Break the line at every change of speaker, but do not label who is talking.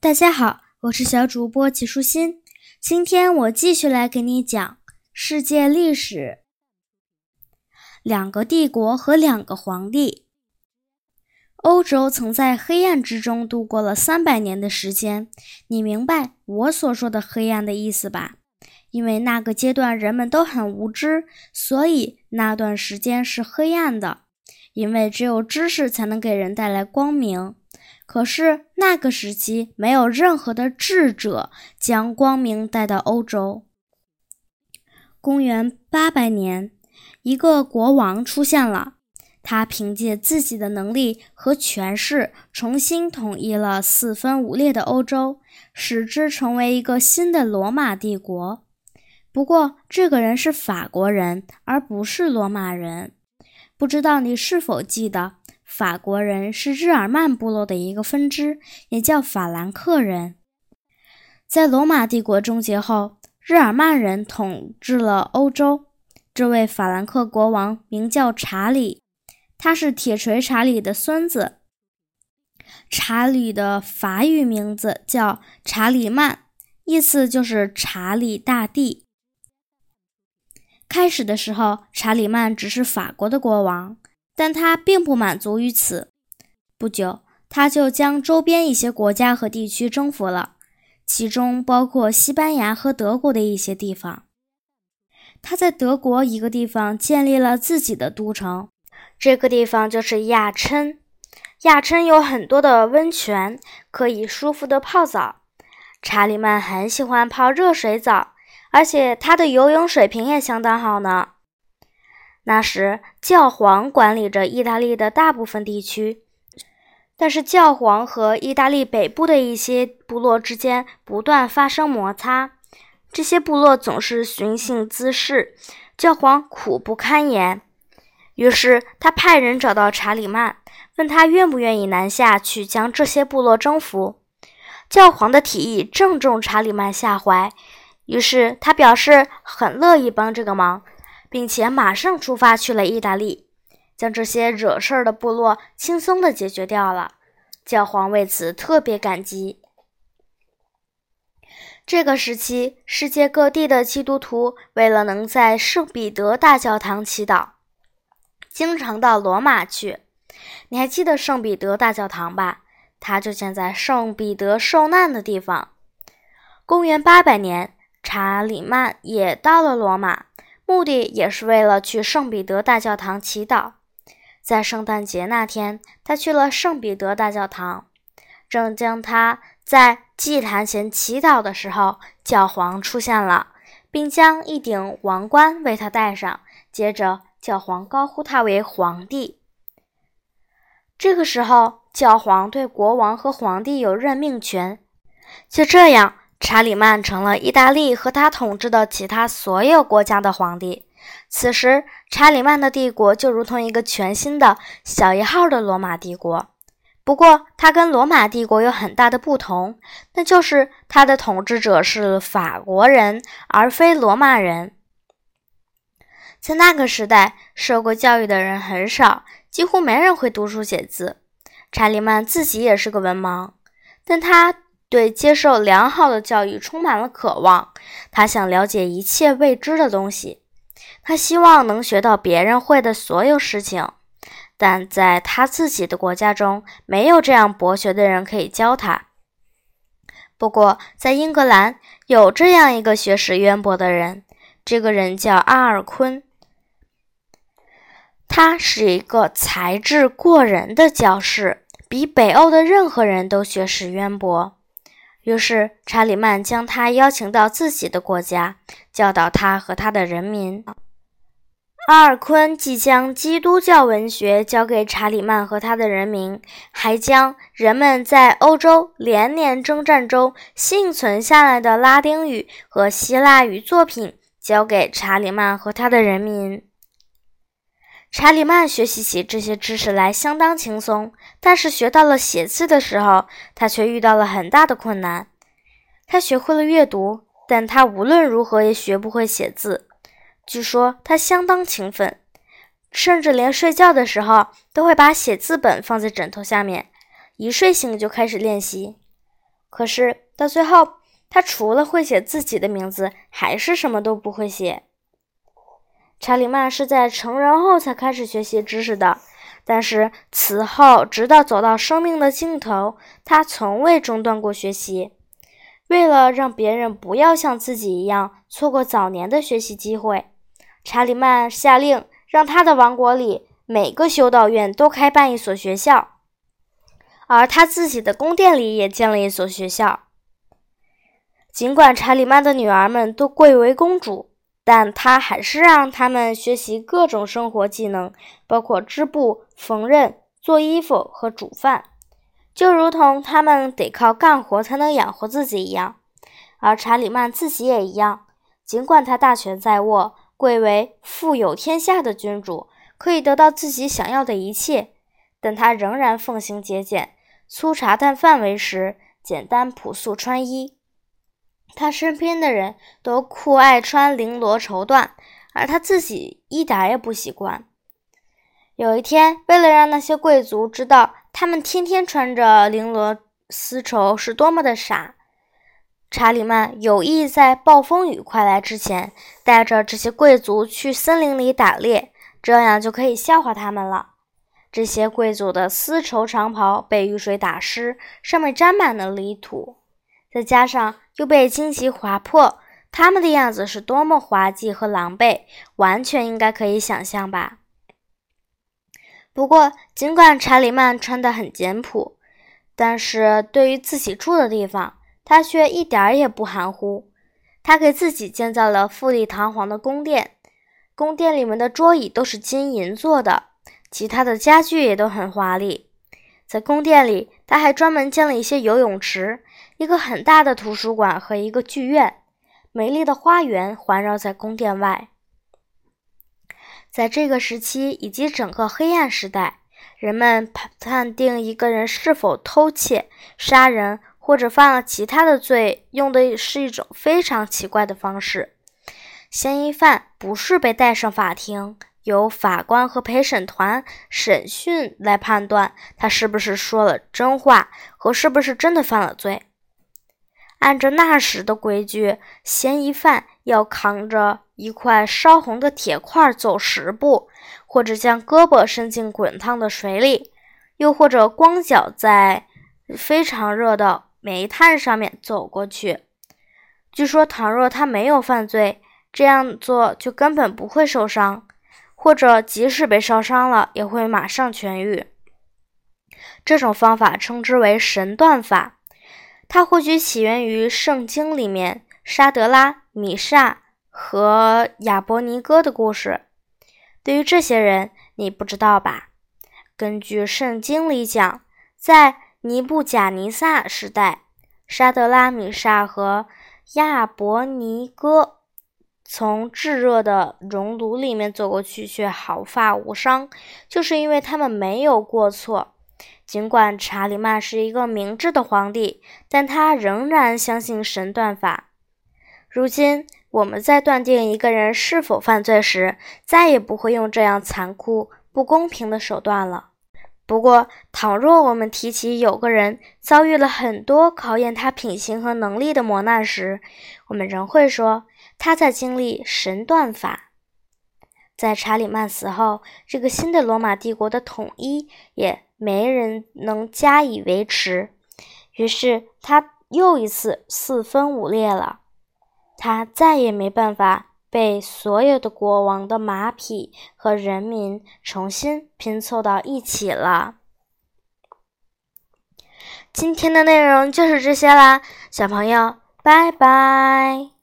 大家好，我是小主播齐舒心。今天我继续来给你讲世界历史。两个帝国和两个皇帝。欧洲曾在黑暗之中度过了三百年的时间。你明白我所说的黑暗的意思吧？因为那个阶段人们都很无知，所以那段时间是黑暗的。因为只有知识才能给人带来光明。可是那个时期没有任何的智者将光明带到欧洲。公元八百年，一个国王出现了，他凭借自己的能力和权势，重新统一了四分五裂的欧洲，使之成为一个新的罗马帝国。不过，这个人是法国人，而不是罗马人。不知道你是否记得？法国人是日耳曼部落的一个分支，也叫法兰克人。在罗马帝国终结后，日耳曼人统治了欧洲。这位法兰克国王名叫查理，他是铁锤查理的孙子。查理的法语名字叫查理曼，意思就是查理大帝。开始的时候，查理曼只是法国的国王。但他并不满足于此，不久他就将周边一些国家和地区征服了，其中包括西班牙和德国的一些地方。他在德国一个地方建立了自己的都城，这个地方就是亚琛。亚琛有很多的温泉，可以舒服的泡澡。查理曼很喜欢泡热水澡，而且他的游泳水平也相当好呢。那时，教皇管理着意大利的大部分地区，但是教皇和意大利北部的一些部落之间不断发生摩擦，这些部落总是寻衅滋事，教皇苦不堪言。于是，他派人找到查理曼，问他愿不愿意南下去将这些部落征服。教皇的提议正中查理曼下怀，于是他表示很乐意帮这个忙。并且马上出发去了意大利，将这些惹事儿的部落轻松地解决掉了。教皇为此特别感激。这个时期，世界各地的基督徒为了能在圣彼得大教堂祈祷，经常到罗马去。你还记得圣彼得大教堂吧？它就建在圣彼得受难的地方。公元八百年，查理曼也到了罗马。目的也是为了去圣彼得大教堂祈祷。在圣诞节那天，他去了圣彼得大教堂。正将他在祭坛前祈祷的时候，教皇出现了，并将一顶王冠为他戴上。接着，教皇高呼他为皇帝。这个时候，教皇对国王和皇帝有任命权。就这样。查理曼成了意大利和他统治的其他所有国家的皇帝。此时，查理曼的帝国就如同一个全新的小一号的罗马帝国。不过，它跟罗马帝国有很大的不同，那就是它的统治者是法国人，而非罗马人。在那个时代，受过教育的人很少，几乎没人会读书写字。查理曼自己也是个文盲，但他。对接受良好的教育充满了渴望，他想了解一切未知的东西，他希望能学到别人会的所有事情，但在他自己的国家中，没有这样博学的人可以教他。不过，在英格兰有这样一个学识渊博的人，这个人叫阿尔昆，他是一个才智过人的教士，比北欧的任何人都学识渊博。于是，查理曼将他邀请到自己的国家，教导他和他的人民。阿尔昆既将基督教文学交给查理曼和他的人民，还将人们在欧洲连年征战中幸存下来的拉丁语和希腊语作品交给查理曼和他的人民。查理曼学习起这些知识来相当轻松，但是学到了写字的时候，他却遇到了很大的困难。他学会了阅读，但他无论如何也学不会写字。据说他相当勤奋，甚至连睡觉的时候都会把写字本放在枕头下面，一睡醒就开始练习。可是到最后，他除了会写自己的名字，还是什么都不会写。查理曼是在成人后才开始学习知识的，但是此后直到走到生命的尽头，他从未中断过学习。为了让别人不要像自己一样错过早年的学习机会，查理曼下令让他的王国里每个修道院都开办一所学校，而他自己的宫殿里也建了一所学校。尽管查理曼的女儿们都贵为公主，但他还是让他们学习各种生活技能，包括织布、缝纫、做衣服和煮饭。就如同他们得靠干活才能养活自己一样，而查理曼自己也一样。尽管他大权在握，贵为富有天下的君主，可以得到自己想要的一切，但他仍然奉行节俭，粗茶淡饭为食，简单朴素穿衣。他身边的人都酷爱穿绫罗绸缎，而他自己一点也不习惯。有一天，为了让那些贵族知道，他们天天穿着绫罗丝绸是多么的傻。查理曼有意在暴风雨快来之前，带着这些贵族去森林里打猎，这样就可以笑话他们了。这些贵族的丝绸长袍被雨水打湿，上面沾满了泥土，再加上又被荆棘划破，他们的样子是多么滑稽和狼狈，完全应该可以想象吧。不过，尽管查理曼穿得很简朴，但是对于自己住的地方，他却一点儿也不含糊。他给自己建造了富丽堂皇的宫殿，宫殿里面的桌椅都是金银做的，其他的家具也都很华丽。在宫殿里，他还专门建了一些游泳池、一个很大的图书馆和一个剧院，美丽的花园环绕在宫殿外。在这个时期以及整个黑暗时代，人们判判定一个人是否偷窃、杀人或者犯了其他的罪，用的是一种非常奇怪的方式。嫌疑犯不是被带上法庭，由法官和陪审团审讯来判断他是不是说了真话和是不是真的犯了罪。按照那时的规矩，嫌疑犯要扛着。一块烧红的铁块走十步，或者将胳膊伸进滚烫的水里，又或者光脚在非常热的煤炭上面走过去。据说，倘若他没有犯罪，这样做就根本不会受伤，或者即使被烧伤了，也会马上痊愈。这种方法称之为神断法，它或许起源于圣经里面沙德拉米沙。和亚伯尼哥的故事，对于这些人，你不知道吧？根据圣经里讲，在尼布贾尼撒时代，沙德拉米沙和亚伯尼哥从炙热的熔炉里面走过去，却毫发无伤，就是因为他们没有过错。尽管查理曼是一个明智的皇帝，但他仍然相信神断法。如今。我们在断定一个人是否犯罪时，再也不会用这样残酷、不公平的手段了。不过，倘若我们提起有个人遭遇了很多考验他品行和能力的磨难时，我们仍会说他在经历神断法。在查理曼死后，这个新的罗马帝国的统一也没人能加以维持，于是他又一次四分五裂了。他再也没办法被所有的国王的马匹和人民重新拼凑到一起了。今天的内容就是这些啦，小朋友，拜拜。